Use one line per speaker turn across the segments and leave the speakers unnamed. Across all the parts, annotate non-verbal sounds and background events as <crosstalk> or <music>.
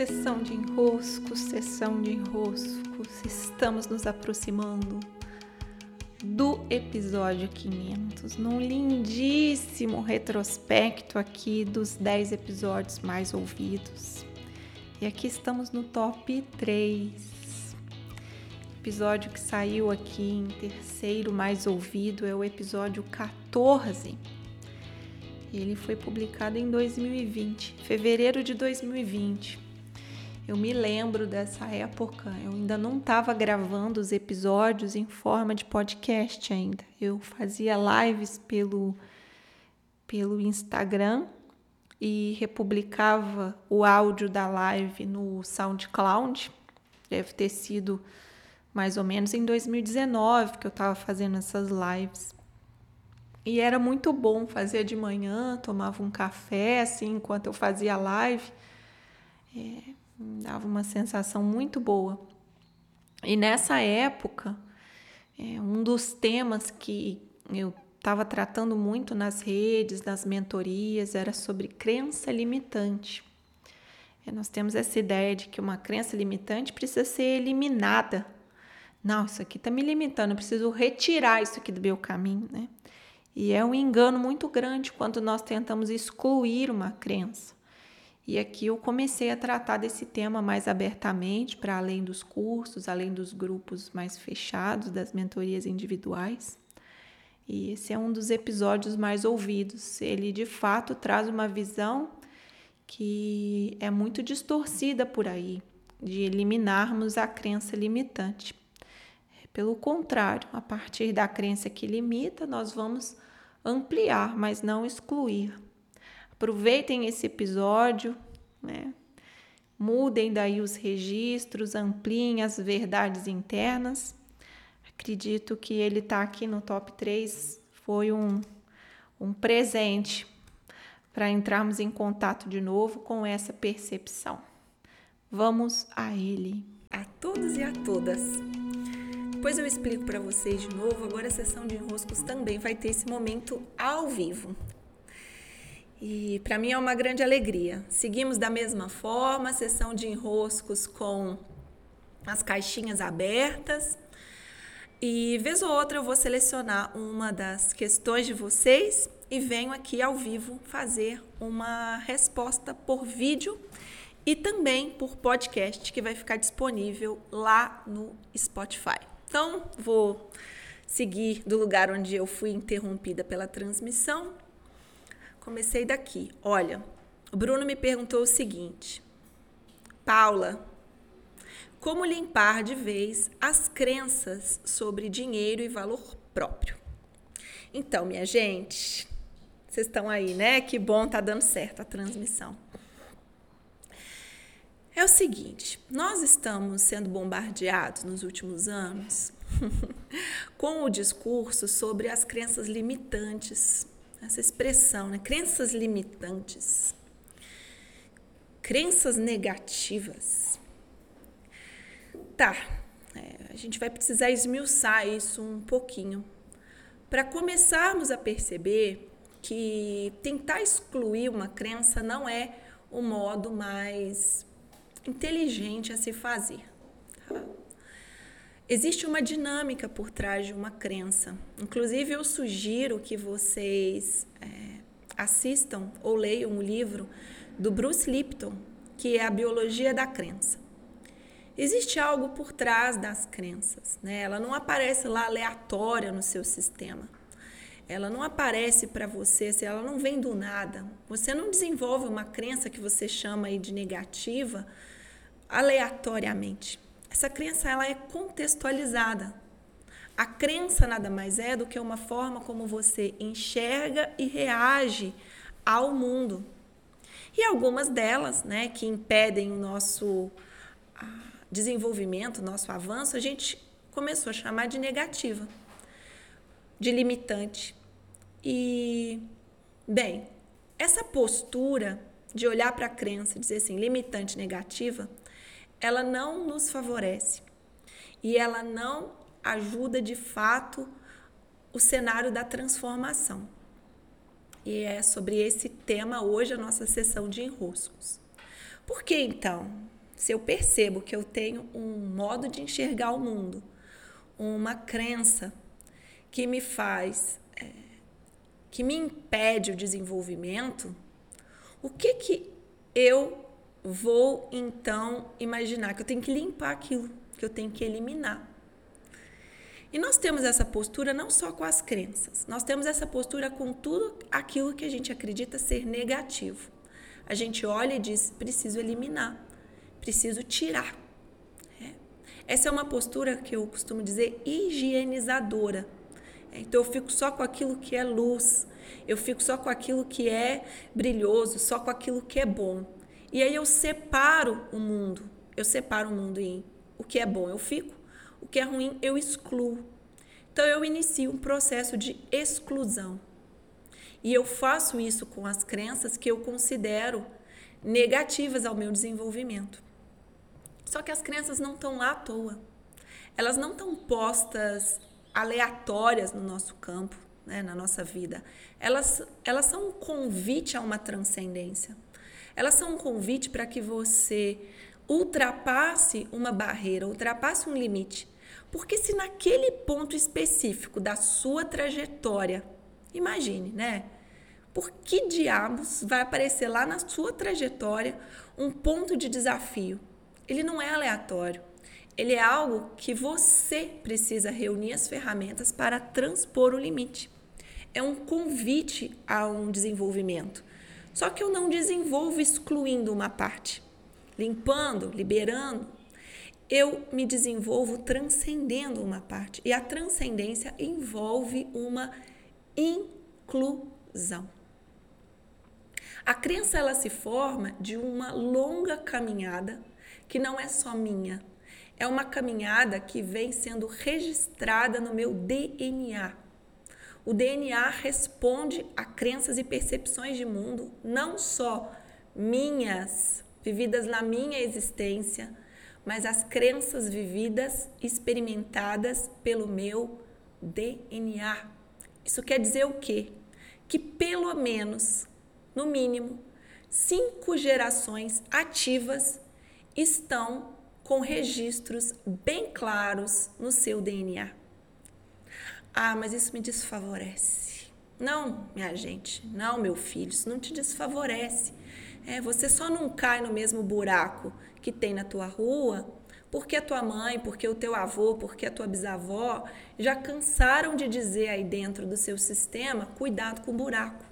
Sessão de enroscos, sessão de enroscos, estamos nos aproximando do episódio 500, num lindíssimo retrospecto aqui dos 10 episódios mais ouvidos. E aqui estamos no top 3. Episódio que saiu aqui em terceiro mais ouvido é o episódio 14. Ele foi publicado em 2020, fevereiro de 2020. Eu me lembro dessa época, eu ainda não estava gravando os episódios em forma de podcast ainda. Eu fazia lives pelo, pelo Instagram e republicava o áudio da live no SoundCloud. Deve ter sido mais ou menos em 2019 que eu estava fazendo essas lives. E era muito bom fazer de manhã, tomava um café assim enquanto eu fazia a live. É, dava uma sensação muito boa. E nessa época, é, um dos temas que eu estava tratando muito nas redes, nas mentorias, era sobre crença limitante. É, nós temos essa ideia de que uma crença limitante precisa ser eliminada. Não, isso aqui está me limitando, eu preciso retirar isso aqui do meu caminho, né? E é um engano muito grande quando nós tentamos excluir uma crença. E aqui eu comecei a tratar desse tema mais abertamente, para além dos cursos, além dos grupos mais fechados, das mentorias individuais. E esse é um dos episódios mais ouvidos. Ele de fato traz uma visão que é muito distorcida por aí, de eliminarmos a crença limitante. Pelo contrário, a partir da crença que limita, nós vamos ampliar, mas não excluir. Aproveitem esse episódio, né? Mudem daí os registros, ampliem as verdades internas. Acredito que ele está aqui no top 3 foi um, um presente para entrarmos em contato de novo com essa percepção. Vamos a ele.
A todos e a todas. Depois eu explico para vocês de novo. Agora a sessão de enroscos também vai ter esse momento ao vivo. E para mim é uma grande alegria. Seguimos da mesma forma, sessão de enroscos com as caixinhas abertas. E vez ou outra eu vou selecionar uma das questões de vocês e venho aqui ao vivo fazer uma resposta por vídeo e também por podcast que vai ficar disponível lá no Spotify. Então, vou seguir do lugar onde eu fui interrompida pela transmissão. Comecei daqui. Olha, o Bruno me perguntou o seguinte: Paula, como limpar de vez as crenças sobre dinheiro e valor próprio? Então, minha gente, vocês estão aí, né? Que bom, tá dando certo a transmissão. É o seguinte, nós estamos sendo bombardeados nos últimos anos <laughs> com o discurso sobre as crenças limitantes, essa expressão, né? Crenças limitantes, crenças negativas. Tá, é, a gente vai precisar esmiuçar isso um pouquinho para começarmos a perceber que tentar excluir uma crença não é o modo mais inteligente a se fazer. Tá? Existe uma dinâmica por trás de uma crença. Inclusive, eu sugiro que vocês é, assistam ou leiam o livro do Bruce Lipton, que é a Biologia da Crença. Existe algo por trás das crenças, né? Ela não aparece lá aleatória no seu sistema. Ela não aparece para você, se ela não vem do nada. Você não desenvolve uma crença que você chama aí de negativa aleatoriamente. Essa crença ela é contextualizada. A crença nada mais é do que uma forma como você enxerga e reage ao mundo. E algumas delas, né, que impedem o nosso desenvolvimento, o nosso avanço, a gente começou a chamar de negativa, de limitante. E, bem, essa postura de olhar para a crença e dizer assim, limitante, negativa, ela não nos favorece e ela não ajuda de fato o cenário da transformação. E é sobre esse tema hoje a nossa sessão de enroscos. Por que então? Se eu percebo que eu tenho um modo de enxergar o mundo, uma crença que me faz, é, que me impede o desenvolvimento, o que que eu vou então imaginar? Que eu tenho que limpar aquilo, que eu tenho que eliminar. E nós temos essa postura não só com as crenças, nós temos essa postura com tudo aquilo que a gente acredita ser negativo. A gente olha e diz: preciso eliminar, preciso tirar. É. Essa é uma postura que eu costumo dizer higienizadora. É, então eu fico só com aquilo que é luz, eu fico só com aquilo que é brilhoso, só com aquilo que é bom. E aí eu separo o mundo, eu separo o mundo em o que é bom eu fico, o que é ruim eu excluo. Então eu inicio um processo de exclusão. E eu faço isso com as crenças que eu considero negativas ao meu desenvolvimento. Só que as crenças não estão lá à toa. Elas não estão postas aleatórias no nosso campo, né, na nossa vida. Elas, elas são um convite a uma transcendência. Elas são um convite para que você ultrapasse uma barreira, ultrapasse um limite. Porque se naquele ponto específico da sua trajetória, imagine, né? Por que diabos vai aparecer lá na sua trajetória um ponto de desafio? Ele não é aleatório. Ele é algo que você precisa reunir as ferramentas para transpor o limite. É um convite a um desenvolvimento. Só que eu não desenvolvo excluindo uma parte limpando, liberando, eu me desenvolvo transcendendo uma parte. E a transcendência envolve uma inclusão. A crença ela se forma de uma longa caminhada que não é só minha. É uma caminhada que vem sendo registrada no meu DNA. O DNA responde a crenças e percepções de mundo, não só minhas, vividas na minha existência, mas as crenças vividas, experimentadas pelo meu DNA. Isso quer dizer o quê? Que pelo menos, no mínimo, cinco gerações ativas estão com registros bem claros no seu DNA. Ah, mas isso me desfavorece. Não, minha gente, não, meu filho, isso não te desfavorece. É, você só não cai no mesmo buraco que tem na tua rua porque a tua mãe, porque o teu avô, porque a tua bisavó já cansaram de dizer aí dentro do seu sistema, cuidado com o buraco.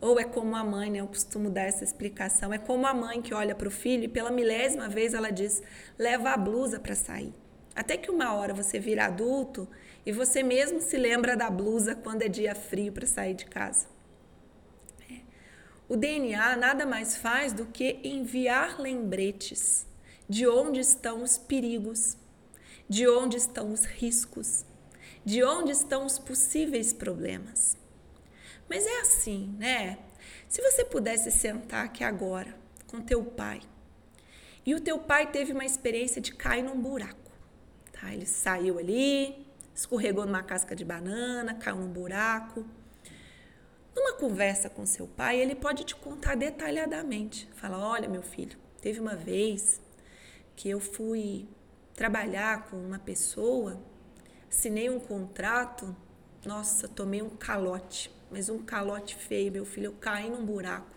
Ou é como a mãe, né? Eu costumo dar essa explicação. É como a mãe que olha para o filho e pela milésima vez ela diz: leva a blusa para sair. Até que uma hora você vira adulto e você mesmo se lembra da blusa quando é dia frio para sair de casa. O DNA nada mais faz do que enviar lembretes de onde estão os perigos, de onde estão os riscos, de onde estão os possíveis problemas. Mas é assim, né? Se você pudesse sentar aqui agora com teu pai e o teu pai teve uma experiência de cair num buraco, tá? Ele saiu ali, escorregou numa casca de banana, caiu num buraco numa conversa com seu pai, ele pode te contar detalhadamente. Fala: olha, meu filho, teve uma vez que eu fui trabalhar com uma pessoa, assinei um contrato, nossa, tomei um calote, mas um calote feio, meu filho, eu caí num buraco.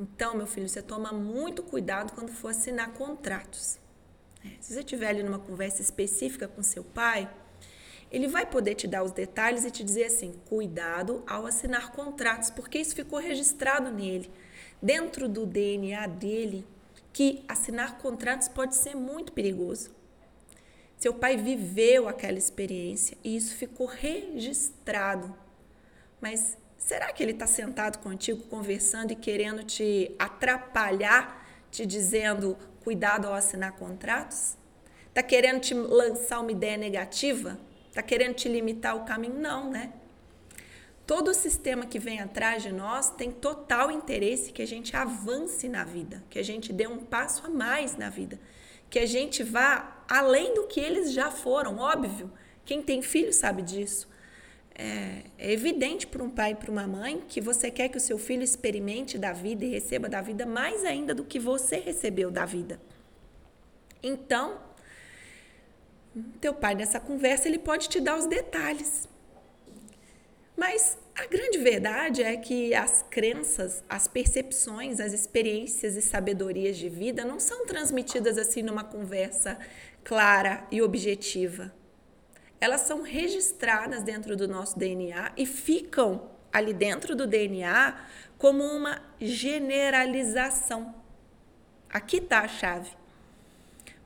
Então, meu filho, você toma muito cuidado quando for assinar contratos. É, se você estiver ali numa conversa específica com seu pai, ele vai poder te dar os detalhes e te dizer assim: cuidado ao assinar contratos, porque isso ficou registrado nele, dentro do DNA dele, que assinar contratos pode ser muito perigoso. Seu pai viveu aquela experiência e isso ficou registrado. Mas será que ele está sentado contigo, conversando e querendo te atrapalhar, te dizendo cuidado ao assinar contratos? Está querendo te lançar uma ideia negativa? Está querendo te limitar o caminho? Não, né? Todo o sistema que vem atrás de nós tem total interesse que a gente avance na vida, que a gente dê um passo a mais na vida, que a gente vá além do que eles já foram, óbvio. Quem tem filho sabe disso. é, é evidente para um pai e para uma mãe que você quer que o seu filho experimente da vida e receba da vida mais ainda do que você recebeu da vida. Então, teu pai nessa conversa ele pode te dar os detalhes. Mas a grande verdade é que as crenças, as percepções, as experiências e sabedorias de vida não são transmitidas assim numa conversa clara e objetiva elas são registradas dentro do nosso DNA e ficam ali dentro do DNA como uma generalização. Aqui está a chave.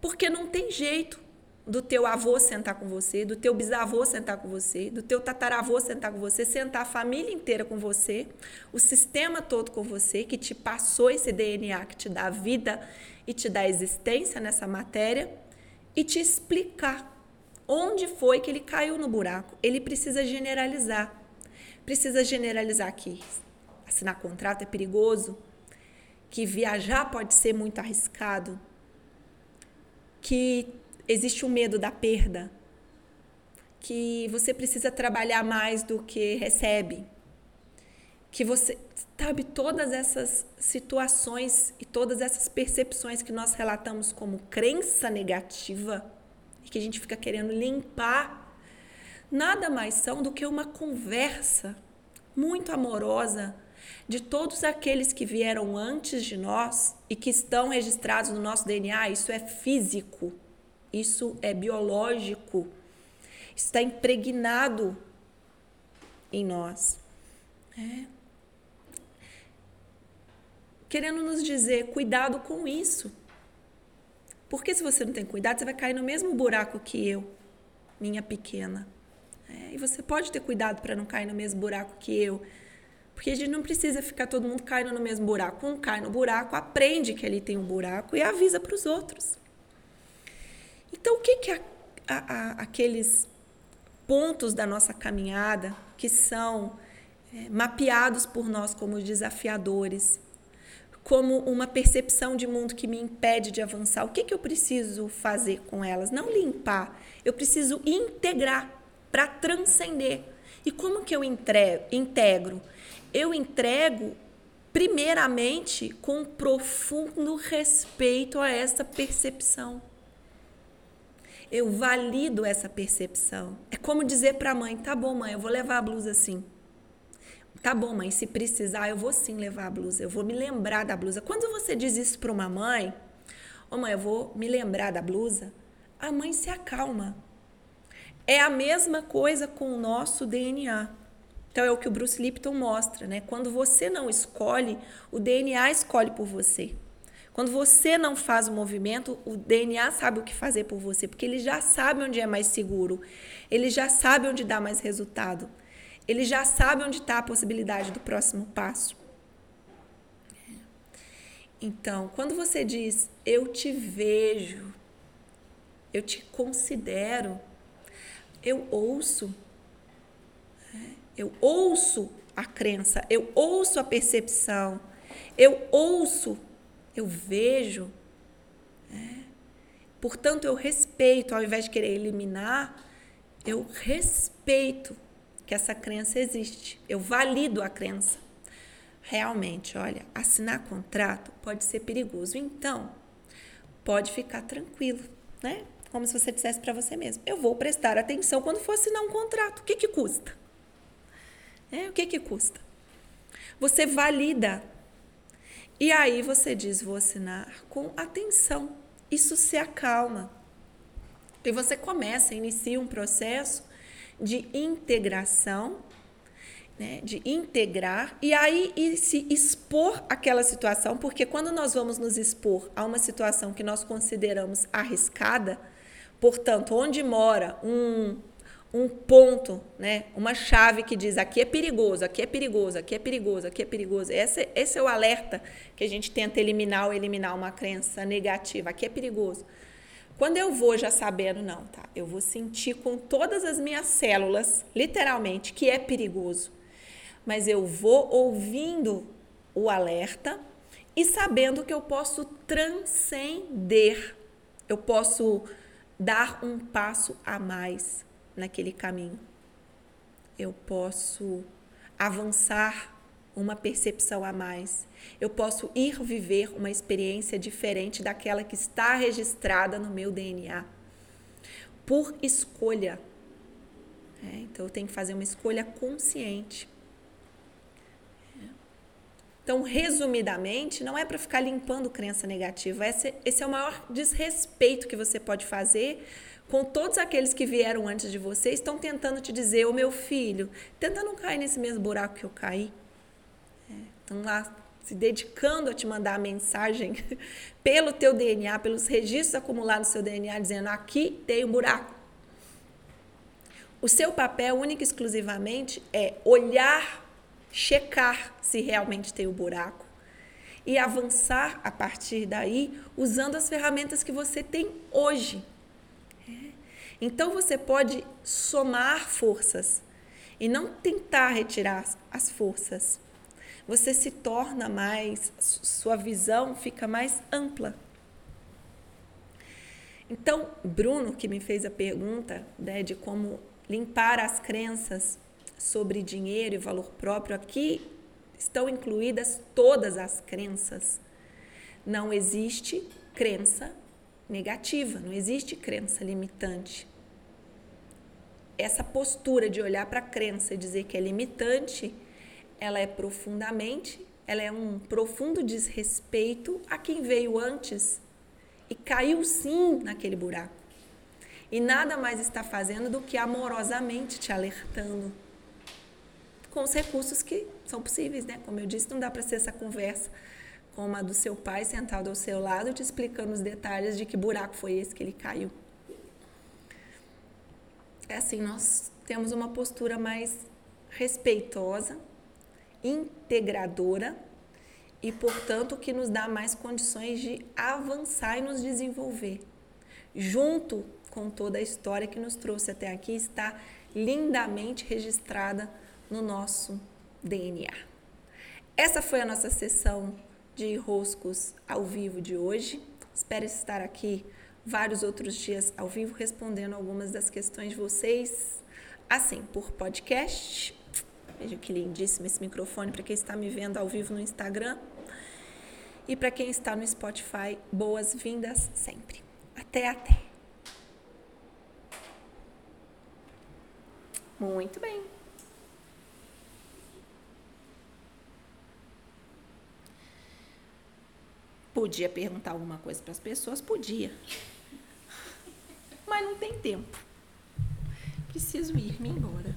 Porque não tem jeito do teu avô sentar com você, do teu bisavô sentar com você, do teu tataravô sentar com você, sentar a família inteira com você, o sistema todo com você, que te passou esse DNA que te dá vida e te dá existência nessa matéria, e te explicar onde foi que ele caiu no buraco. Ele precisa generalizar. Precisa generalizar que assinar contrato é perigoso, que viajar pode ser muito arriscado, que existe o um medo da perda, que você precisa trabalhar mais do que recebe, que você sabe todas essas situações e todas essas percepções que nós relatamos como crença negativa e que a gente fica querendo limpar, nada mais são do que uma conversa muito amorosa de todos aqueles que vieram antes de nós e que estão registrados no nosso DNA. Isso é físico, isso é biológico, está impregnado em nós. É. Querendo nos dizer, cuidado com isso. Porque se você não tem cuidado, você vai cair no mesmo buraco que eu, minha pequena. É, e você pode ter cuidado para não cair no mesmo buraco que eu. Porque a gente não precisa ficar todo mundo caindo no mesmo buraco. Um cai no buraco, aprende que ali tem um buraco e avisa para os outros. Então, o que, que a, a, a, aqueles pontos da nossa caminhada que são é, mapeados por nós como desafiadores, como uma percepção de mundo que me impede de avançar. O que, que eu preciso fazer com elas? Não limpar, eu preciso integrar para transcender. E como que eu integro? Eu entrego primeiramente com profundo respeito a essa percepção. Eu valido essa percepção. É como dizer para a mãe: tá bom, mãe, eu vou levar a blusa assim. Tá bom, mãe, se precisar, eu vou sim levar a blusa, eu vou me lembrar da blusa. Quando você diz isso para uma mãe, ô oh, mãe, eu vou me lembrar da blusa, a mãe se acalma. É a mesma coisa com o nosso DNA. Então é o que o Bruce Lipton mostra, né? Quando você não escolhe, o DNA escolhe por você. Quando você não faz o movimento, o DNA sabe o que fazer por você, porque ele já sabe onde é mais seguro, ele já sabe onde dá mais resultado ele já sabe onde está a possibilidade do próximo passo. Então, quando você diz eu te vejo, eu te considero, eu ouço, né? eu ouço a crença, eu ouço a percepção, eu ouço, eu vejo. Né? Portanto, eu respeito, ao invés de querer eliminar, eu respeito que essa crença existe. Eu valido a crença. Realmente, olha, assinar contrato pode ser perigoso. Então, pode ficar tranquilo, né? Como se você dissesse para você mesmo: eu vou prestar atenção quando for assinar um contrato. O que, que custa? É, o que, que custa? Você valida. E aí você diz: vou assinar com atenção. Isso se acalma. E você começa, inicia um processo de integração, né, de integrar e aí e se expor àquela situação, porque quando nós vamos nos expor a uma situação que nós consideramos arriscada, portanto, onde mora um um ponto, né? Uma chave que diz aqui é perigoso, aqui é perigoso, aqui é perigoso, aqui é perigoso. Esse, esse é o alerta que a gente tenta eliminar ou eliminar uma crença negativa. Aqui é perigoso. Quando eu vou já sabendo, não, tá? Eu vou sentir com todas as minhas células, literalmente, que é perigoso. Mas eu vou ouvindo o alerta e sabendo que eu posso transcender, eu posso dar um passo a mais naquele caminho. eu posso avançar uma percepção a mais. Eu posso ir viver uma experiência diferente daquela que está registrada no meu DNA. Por escolha. É, então eu tenho que fazer uma escolha consciente. Então, resumidamente, não é para ficar limpando crença negativa. Esse, esse é o maior desrespeito que você pode fazer com todos aqueles que vieram antes de você, estão tentando te dizer, ô meu filho, tenta não cair nesse mesmo buraco que eu caí. É, estão lá se dedicando a te mandar a mensagem <laughs> pelo teu DNA, pelos registros acumulados no seu DNA, dizendo aqui tem um buraco. O seu papel, único e exclusivamente, é olhar checar se realmente tem o buraco e avançar a partir daí usando as ferramentas que você tem hoje. Então você pode somar forças e não tentar retirar as forças. Você se torna mais, sua visão fica mais ampla. Então, Bruno, que me fez a pergunta né, de como limpar as crenças sobre dinheiro e valor próprio, aqui estão incluídas todas as crenças. Não existe crença negativa, não existe crença limitante. Essa postura de olhar para a crença e dizer que é limitante, ela é profundamente, ela é um profundo desrespeito a quem veio antes e caiu sim naquele buraco. E nada mais está fazendo do que amorosamente te alertando com os recursos que são possíveis, né? Como eu disse, não dá para ser essa conversa como a do seu pai sentado ao seu lado te explicando os detalhes de que buraco foi esse que ele caiu. É assim, nós temos uma postura mais respeitosa, integradora e, portanto, que nos dá mais condições de avançar e nos desenvolver. Junto com toda a história que nos trouxe até aqui, está lindamente registrada no nosso DNA. Essa foi a nossa sessão de roscos ao vivo de hoje. Espero estar aqui vários outros dias ao vivo respondendo algumas das questões de vocês, assim, por podcast. Veja que lindíssimo esse microfone para quem está me vendo ao vivo no Instagram. E para quem está no Spotify, boas-vindas sempre. Até, até. Muito bem. Podia perguntar alguma coisa para as pessoas? Podia. Mas não tem tempo. Preciso ir, me embora.